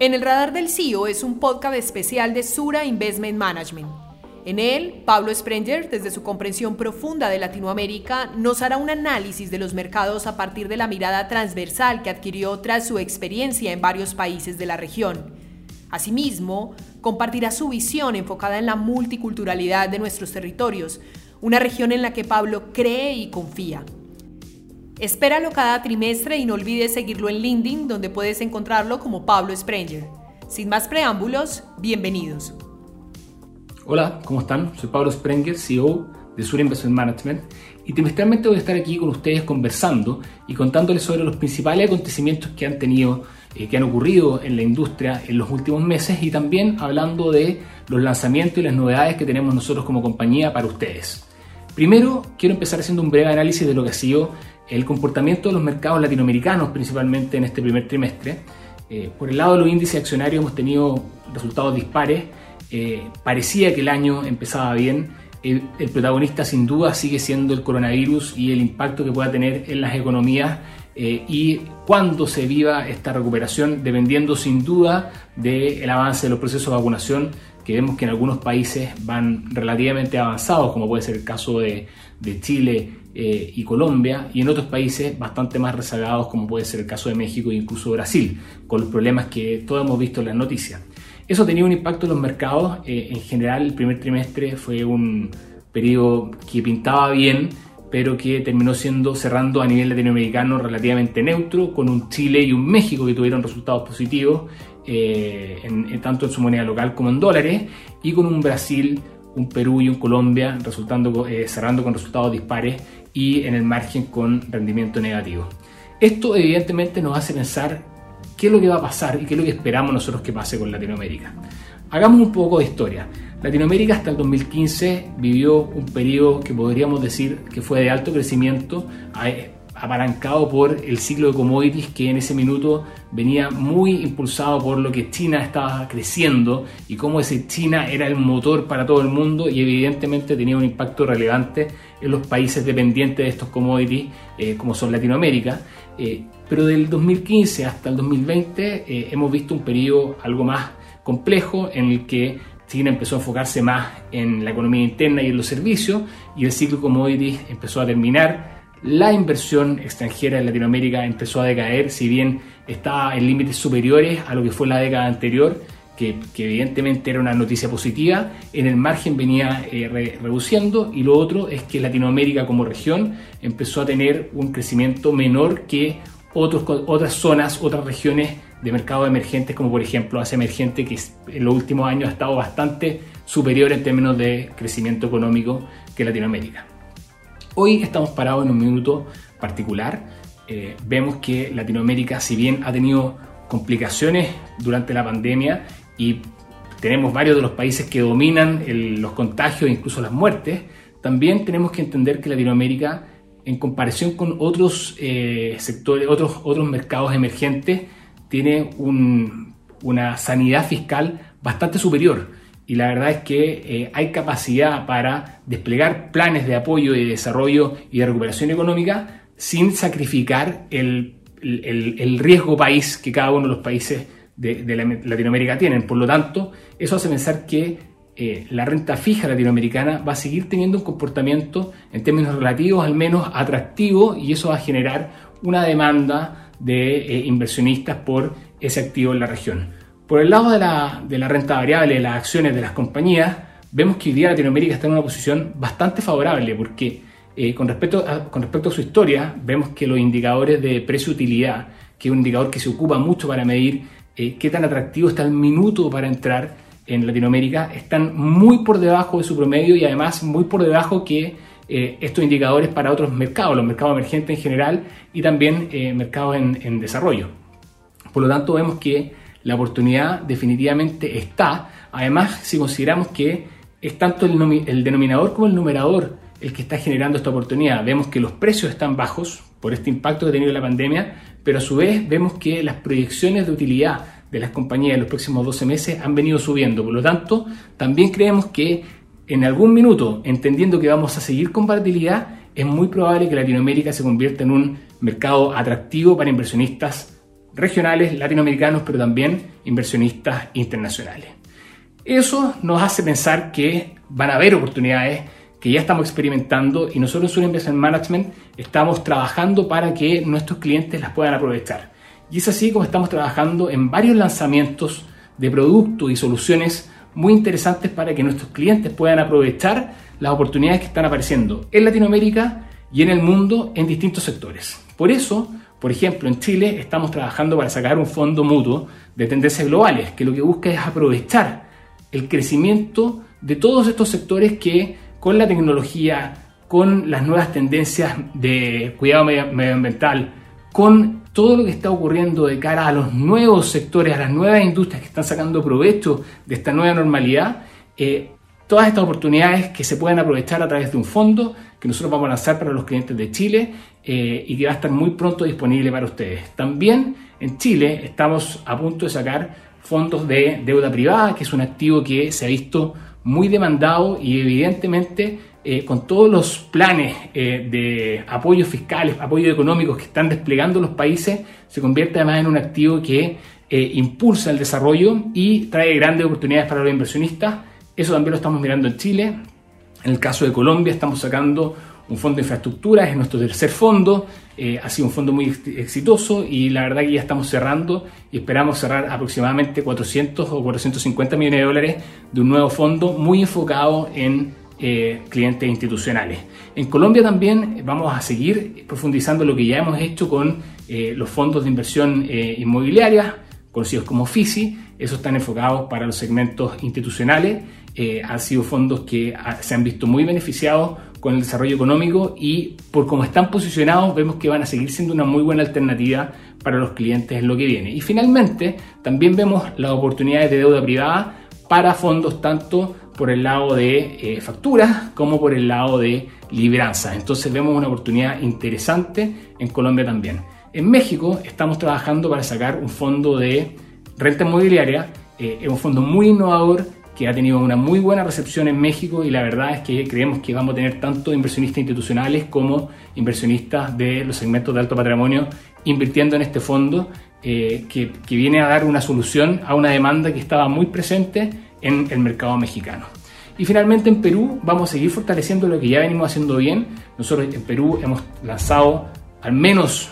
En el radar del CEO es un podcast especial de Sura Investment Management. En él, Pablo Sprenger, desde su comprensión profunda de Latinoamérica, nos hará un análisis de los mercados a partir de la mirada transversal que adquirió tras su experiencia en varios países de la región. Asimismo, compartirá su visión enfocada en la multiculturalidad de nuestros territorios, una región en la que Pablo cree y confía. Espéralo cada trimestre y no olvides seguirlo en LinkedIn, donde puedes encontrarlo como Pablo Sprenger. Sin más preámbulos, bienvenidos. Hola, ¿cómo están? Soy Pablo Sprenger, CEO de Sur Investment Management, y trimestralmente voy a estar aquí con ustedes conversando y contándoles sobre los principales acontecimientos que han tenido, eh, que han ocurrido en la industria en los últimos meses y también hablando de los lanzamientos y las novedades que tenemos nosotros como compañía para ustedes. Primero, quiero empezar haciendo un breve análisis de lo que ha sido el comportamiento de los mercados latinoamericanos, principalmente en este primer trimestre. Eh, por el lado de los índices accionarios hemos tenido resultados dispares. Eh, parecía que el año empezaba bien. El, protagonista sin duda sigue siendo el coronavirus y el impacto que pueda tener en las economías eh, y cuándo se viva esta recuperación, dependiendo sin duda del avance de los procesos de vacunación, que vemos que en algunos países van relativamente avanzados, como puede ser el caso de, Chile eh, y Colombia, y en otros países bastante más rezagados, como puede ser el caso de México e incluso Brasil, con los problemas que todos hemos visto en las noticias. Eso tenía un impacto en los mercados. Eh, en general, el primer trimestre fue un periodo que pintaba bien, pero que terminó siendo cerrando a nivel latinoamericano relativamente neutro, con un Chile y un México que tuvieron resultados positivos, eh, tanto en su moneda local como en dólares, y con un Brasil, un Perú y un Colombia resultando, cerrando con resultados dispares y en el margen con rendimiento negativo. Esto evidentemente nos hace pensar qué es lo que va a pasar y qué es lo que esperamos nosotros que pase con Latinoamérica. Hagamos un poco de historia. Latinoamérica hasta el 2015 vivió un periodo que podríamos decir que fue de alto crecimiento, apalancado por el ciclo de commodities que en ese minuto venía muy impulsado por lo que China estaba creciendo y cómo ese China era el motor para todo el mundo y evidentemente tenía un impacto relevante en los países dependientes de estos commodities eh, como son Latinoamérica. Eh, pero del 2015 hasta el 2020 eh, hemos visto un periodo algo más complejo en el que China empezó a enfocarse más en la economía interna y en los servicios y el ciclo commodities empezó a terminar la inversión extranjera en Latinoamérica empezó a decaer, si bien estaba en límites superiores a lo que fue la década anterior, que, evidentemente era una noticia positiva, en el margen venía eh, reduciendo y lo otro es que Latinoamérica como región empezó a tener un crecimiento menor que otras zonas, otras regiones de mercado emergentes, como por ejemplo Asia Emergente, que en los últimos años ha estado bastante superior en términos de crecimiento económico que Latinoamérica. Hoy estamos parados en un minuto particular. Eh, vemos que Latinoamérica, si bien ha tenido complicaciones durante la pandemia y tenemos varios de los países que dominan los contagios e incluso las muertes, también tenemos que entender que Latinoamérica, en comparación con otros eh, sectores, otros, otros mercados emergentes, tiene una sanidad fiscal bastante superior y la verdad es que eh, hay capacidad para desplegar planes de apoyo y de desarrollo y de recuperación económica sin sacrificar el, riesgo país que cada uno de los países de, Latinoamérica tienen. Por lo tanto, eso hace pensar que eh, la renta fija latinoamericana va a seguir teniendo un comportamiento en términos relativos al menos atractivo y eso va a generar una demanda de eh, inversionistas por ese activo en la región. Por el lado de la, renta variable, de las acciones de las compañías, vemos que hoy día Latinoamérica está en una posición bastante favorable porque eh, con, respecto a, con respecto a su historia, vemos que los indicadores de precio-utilidad, que es un indicador que se ocupa mucho para medir eh, qué tan atractivo está el minuto para entrar en Latinoamérica, están muy por debajo de su promedio y además muy por debajo que eh, estos indicadores para otros mercados, los mercados emergentes en general y también mercados en desarrollo. Por lo tanto, vemos que la oportunidad definitivamente está. Además, si consideramos que es tanto el, denominador como el numerador el que está generando esta oportunidad, vemos que los precios están bajos por este impacto que ha tenido la pandemia, pero a su vez vemos que las proyecciones de utilidad de las compañías en los próximos 12 meses han venido subiendo. Por lo tanto, también creemos que en algún minuto, entendiendo que vamos a seguir con volatilidad, es muy probable que Latinoamérica se convierta en un mercado atractivo para inversionistas regionales, latinoamericanos, pero también inversionistas internacionales. Eso nos hace pensar que van a haber oportunidades que ya estamos experimentando y nosotros en Investment Management estamos trabajando para que nuestros clientes las puedan aprovechar. Y es así como estamos trabajando en varios lanzamientos de productos y soluciones muy interesantes para que nuestros clientes puedan aprovechar las oportunidades que están apareciendo en Latinoamérica y en el mundo en distintos sectores. Por eso, por ejemplo, en Chile estamos trabajando para sacar un fondo mutuo de tendencias globales, que lo que busca es aprovechar el crecimiento de todos estos sectores que con la tecnología, con las nuevas tendencias de cuidado medioambiental, con todo lo que está ocurriendo de cara a los nuevos sectores, a las nuevas industrias que están sacando provecho de esta nueva normalidad, eh, todas estas oportunidades que se pueden aprovechar a través de un fondo que nosotros vamos a lanzar para los clientes de Chile eh, y que va a estar muy pronto disponible para ustedes. También en Chile estamos a punto de sacar fondos de deuda privada, que es un activo que se ha visto muy demandado y evidentemente eh, con todos los planes eh, de apoyos fiscales, apoyos económicos que están desplegando los países, se convierte además en un activo que impulsa el desarrollo y trae grandes oportunidades para los inversionistas eso también lo estamos mirando en Chile. En el caso de Colombia estamos sacando un fondo de infraestructura, es nuestro tercer fondo, eh, ha sido un fondo muy exitoso y la verdad que ya estamos cerrando y esperamos cerrar aproximadamente 400 o 450 millones de dólares de un nuevo fondo muy enfocado en eh, clientes institucionales. En Colombia también vamos a seguir profundizando lo que ya hemos hecho con eh, los fondos de inversión inmobiliaria, conocidos como FISI, esos están enfocados para los segmentos institucionales eh, han sido fondos que se han visto muy beneficiados con el desarrollo económico y por cómo están posicionados vemos que van a seguir siendo una muy buena alternativa para los clientes en lo que viene. Y finalmente también vemos las oportunidades de deuda privada para fondos tanto por el lado de eh, facturas como por el lado de libranzas. Entonces vemos una oportunidad interesante en Colombia también. En México estamos trabajando para sacar un fondo de renta inmobiliaria, eh, es un fondo muy innovador que ha tenido una muy buena recepción en México y la verdad es que creemos que vamos a tener tanto inversionistas institucionales como inversionistas de los segmentos de alto patrimonio invirtiendo en este fondo eh, que, que, viene a dar una solución a una demanda que estaba muy presente en el mercado mexicano. Y finalmente en Perú vamos a seguir fortaleciendo lo que ya venimos haciendo bien. Nosotros en Perú hemos lanzado al menos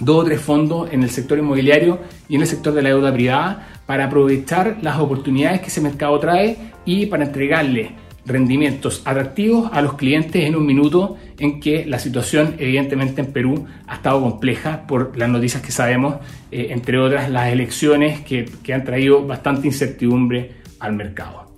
dos o tres fondos en el sector inmobiliario y en el sector de la deuda privada para aprovechar las oportunidades que ese mercado trae y para entregarle rendimientos atractivos a los clientes en un minuto en que la situación evidentemente en Perú ha estado compleja por las noticias que sabemos, eh, entre otras las elecciones que, que, han traído bastante incertidumbre al mercado.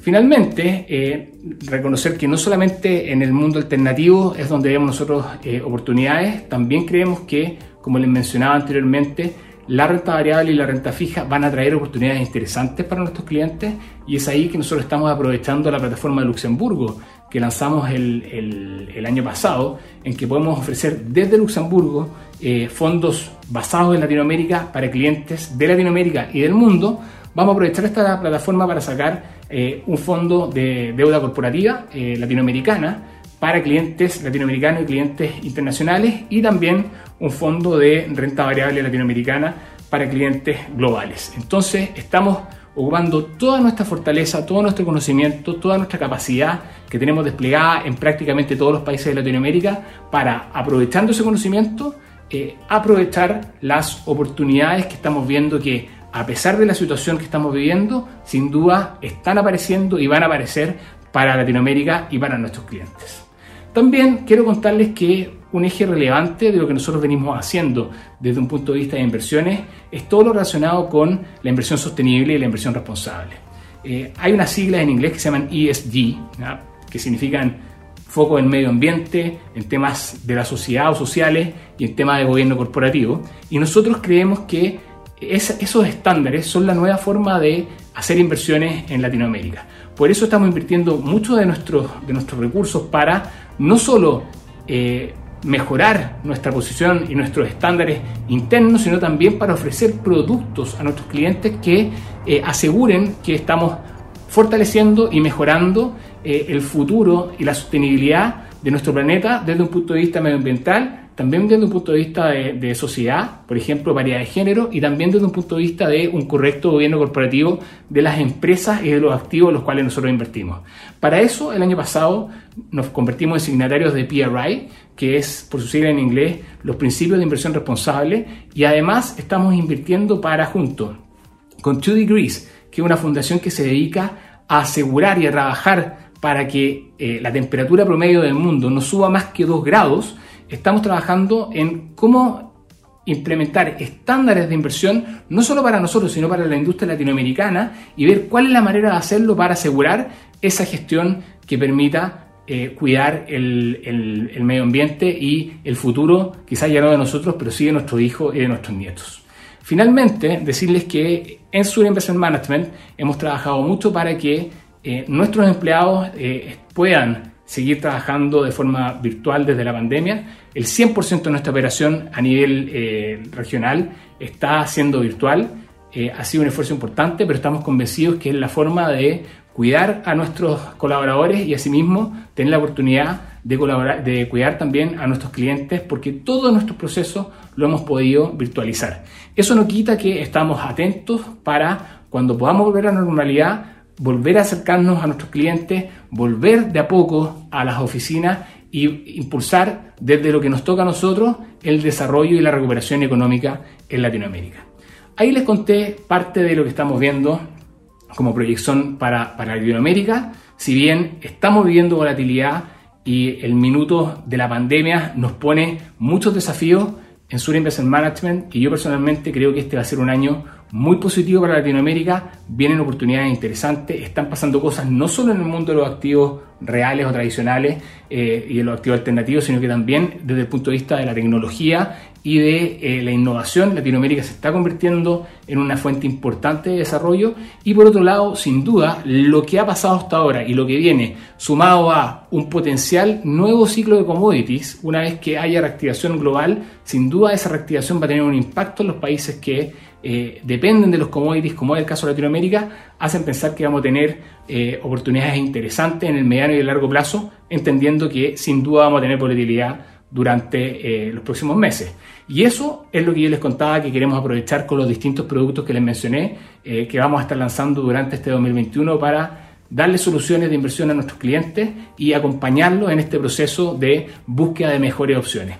Finalmente, eh, reconocer que no solamente en el mundo alternativo es donde vemos nosotros eh, oportunidades, también creemos que, como les mencionaba anteriormente, la renta variable y la renta fija van a traer oportunidades interesantes para nuestros clientes y es ahí que nosotros estamos aprovechando la plataforma de Luxemburgo que lanzamos el, año pasado, en que podemos ofrecer desde Luxemburgo eh, fondos basados en Latinoamérica para clientes de Latinoamérica y del mundo. Vamos a aprovechar esta plataforma para sacar eh, un fondo de deuda corporativa eh, latinoamericana para clientes latinoamericanos y clientes internacionales y también un fondo de renta variable latinoamericana para clientes globales. Entonces estamos ocupando toda nuestra fortaleza, todo nuestro conocimiento, toda nuestra capacidad que tenemos desplegada en prácticamente todos los países de Latinoamérica para, aprovechando ese conocimiento, eh, aprovechar las oportunidades que estamos viendo que a pesar de la situación que estamos viviendo, sin duda están apareciendo y van a aparecer para Latinoamérica y para nuestros clientes. También quiero contarles que un eje relevante de lo que nosotros venimos haciendo desde un punto de vista de inversiones es todo lo relacionado con la inversión sostenible y la inversión responsable. Eh, hay unas siglas en inglés que se llaman ESG, que significan foco en medio ambiente, en temas de la sociedad o sociales y en temas de gobierno corporativo. Y nosotros creemos que esos estándares son la nueva forma de hacer inversiones en Latinoamérica. Por eso estamos invirtiendo mucho de de nuestros recursos para no solo eh, mejorar nuestra posición y nuestros estándares internos, sino también para ofrecer productos a nuestros clientes que eh, aseguren que estamos fortaleciendo y mejorando eh, el futuro y la sostenibilidad de nuestro planeta desde un punto de vista medioambiental, también desde un punto de vista de, sociedad, por ejemplo, variedad de género, y también desde un punto de vista de un correcto gobierno corporativo de las empresas y de los activos en los cuales nosotros invertimos. Para eso, el año pasado nos convertimos en signatarios de PRI, que es, por su sigla en inglés, los principios de inversión responsable, y además estamos invirtiendo para junto con Two Degrees, que es una fundación que se dedica a asegurar y a trabajar para que eh, la temperatura promedio del mundo no suba más que 2 grados, estamos trabajando en cómo implementar estándares de inversión, no solo para nosotros, sino para la industria latinoamericana, y ver cuál es la manera de hacerlo para asegurar esa gestión que permita eh, cuidar el, medio ambiente y el futuro, quizás ya no de nosotros, pero sí de nuestros hijos y de nuestros nietos. Finalmente, decirles que en Sur Investment Management hemos trabajado mucho para que eh, nuestros empleados eh, puedan seguir trabajando de forma virtual desde la pandemia. El 100% de nuestra operación a nivel eh, regional está siendo virtual. ha sido un esfuerzo importante, pero estamos convencidos que es la forma de cuidar a nuestros colaboradores y asimismo tener la oportunidad de, colaborar, de cuidar también a nuestros clientes porque todos nuestros procesos lo hemos podido virtualizar. Eso no quita que estamos atentos para cuando podamos volver a la normalidad volver a acercarnos a nuestros clientes, volver de a poco a las oficinas y impulsar desde lo que nos toca a nosotros el desarrollo y la recuperación económica en Latinoamérica. Ahí les conté parte de lo que estamos viendo como proyección para, para Latinoamérica. Si bien estamos viviendo volatilidad y el minuto de la pandemia nos pone muchos desafíos en Sur Investment Management, y yo personalmente creo que este va a ser un año muy positivo para Latinoamérica, vienen oportunidades interesantes, están pasando cosas no solo en el mundo de los activos reales o tradicionales eh, y de los activos alternativos, sino que también desde el punto de vista de la tecnología y de eh, la innovación. Latinoamérica se está convirtiendo en una fuente importante de desarrollo y por otro lado, sin duda, lo que ha pasado hasta ahora y lo que viene sumado a un potencial nuevo ciclo de commodities, una vez que haya reactivación global, sin duda esa reactivación va a tener un impacto en los países que eh, dependen de los commodities, como es el caso de Latinoamérica, hacen pensar que vamos a tener eh, oportunidades interesantes en el mediano y el largo plazo, entendiendo que sin duda vamos a tener volatilidad durante eh, los próximos meses. Y eso es lo que yo les contaba que queremos aprovechar con los distintos productos que les mencioné, que vamos a estar lanzando durante este 2021 para darle soluciones de inversión a nuestros clientes y acompañarlos en este proceso de búsqueda de mejores opciones.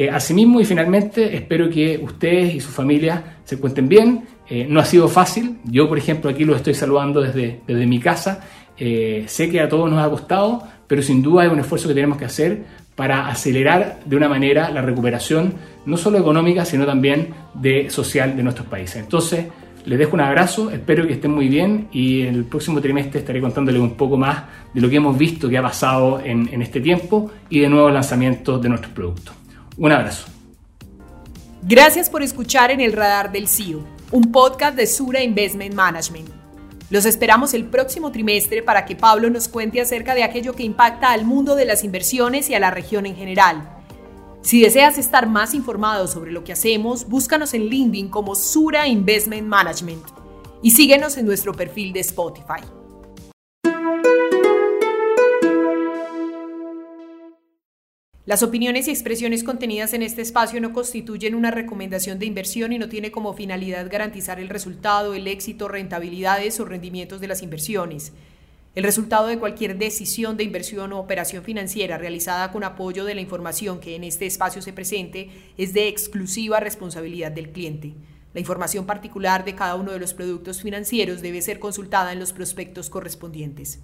Eh, asimismo y finalmente espero que ustedes y su familia se encuentren bien. Eh, no ha sido fácil. Yo, por ejemplo, aquí los estoy saludando desde, desde mi casa. Eh, sé que a todos nos ha costado, pero sin duda es un esfuerzo que tenemos que hacer para acelerar de una manera la recuperación, no solo económica, sino también de social de nuestros países. Entonces, les dejo un abrazo, espero que estén muy bien y en el próximo trimestre estaré contándoles un poco más de lo que hemos visto que ha pasado en, en este tiempo y de nuevos lanzamientos de nuestros productos. Un abrazo. Gracias por escuchar en el radar del CIO, un podcast de Sura Investment Management. Los esperamos el próximo trimestre para que Pablo nos cuente acerca de aquello que impacta al mundo de las inversiones y a la región en general. Si deseas estar más informado sobre lo que hacemos, búscanos en LinkedIn como Sura Investment Management y síguenos en nuestro perfil de Spotify. Las opiniones y expresiones contenidas en este espacio no constituyen una recomendación de inversión y no tiene como finalidad garantizar el resultado, el éxito, rentabilidades o rendimientos de las inversiones. El resultado de cualquier decisión de inversión o operación financiera realizada con apoyo de la información que en este espacio se presente es de exclusiva responsabilidad del cliente. La información particular de cada uno de los productos financieros debe ser consultada en los prospectos correspondientes.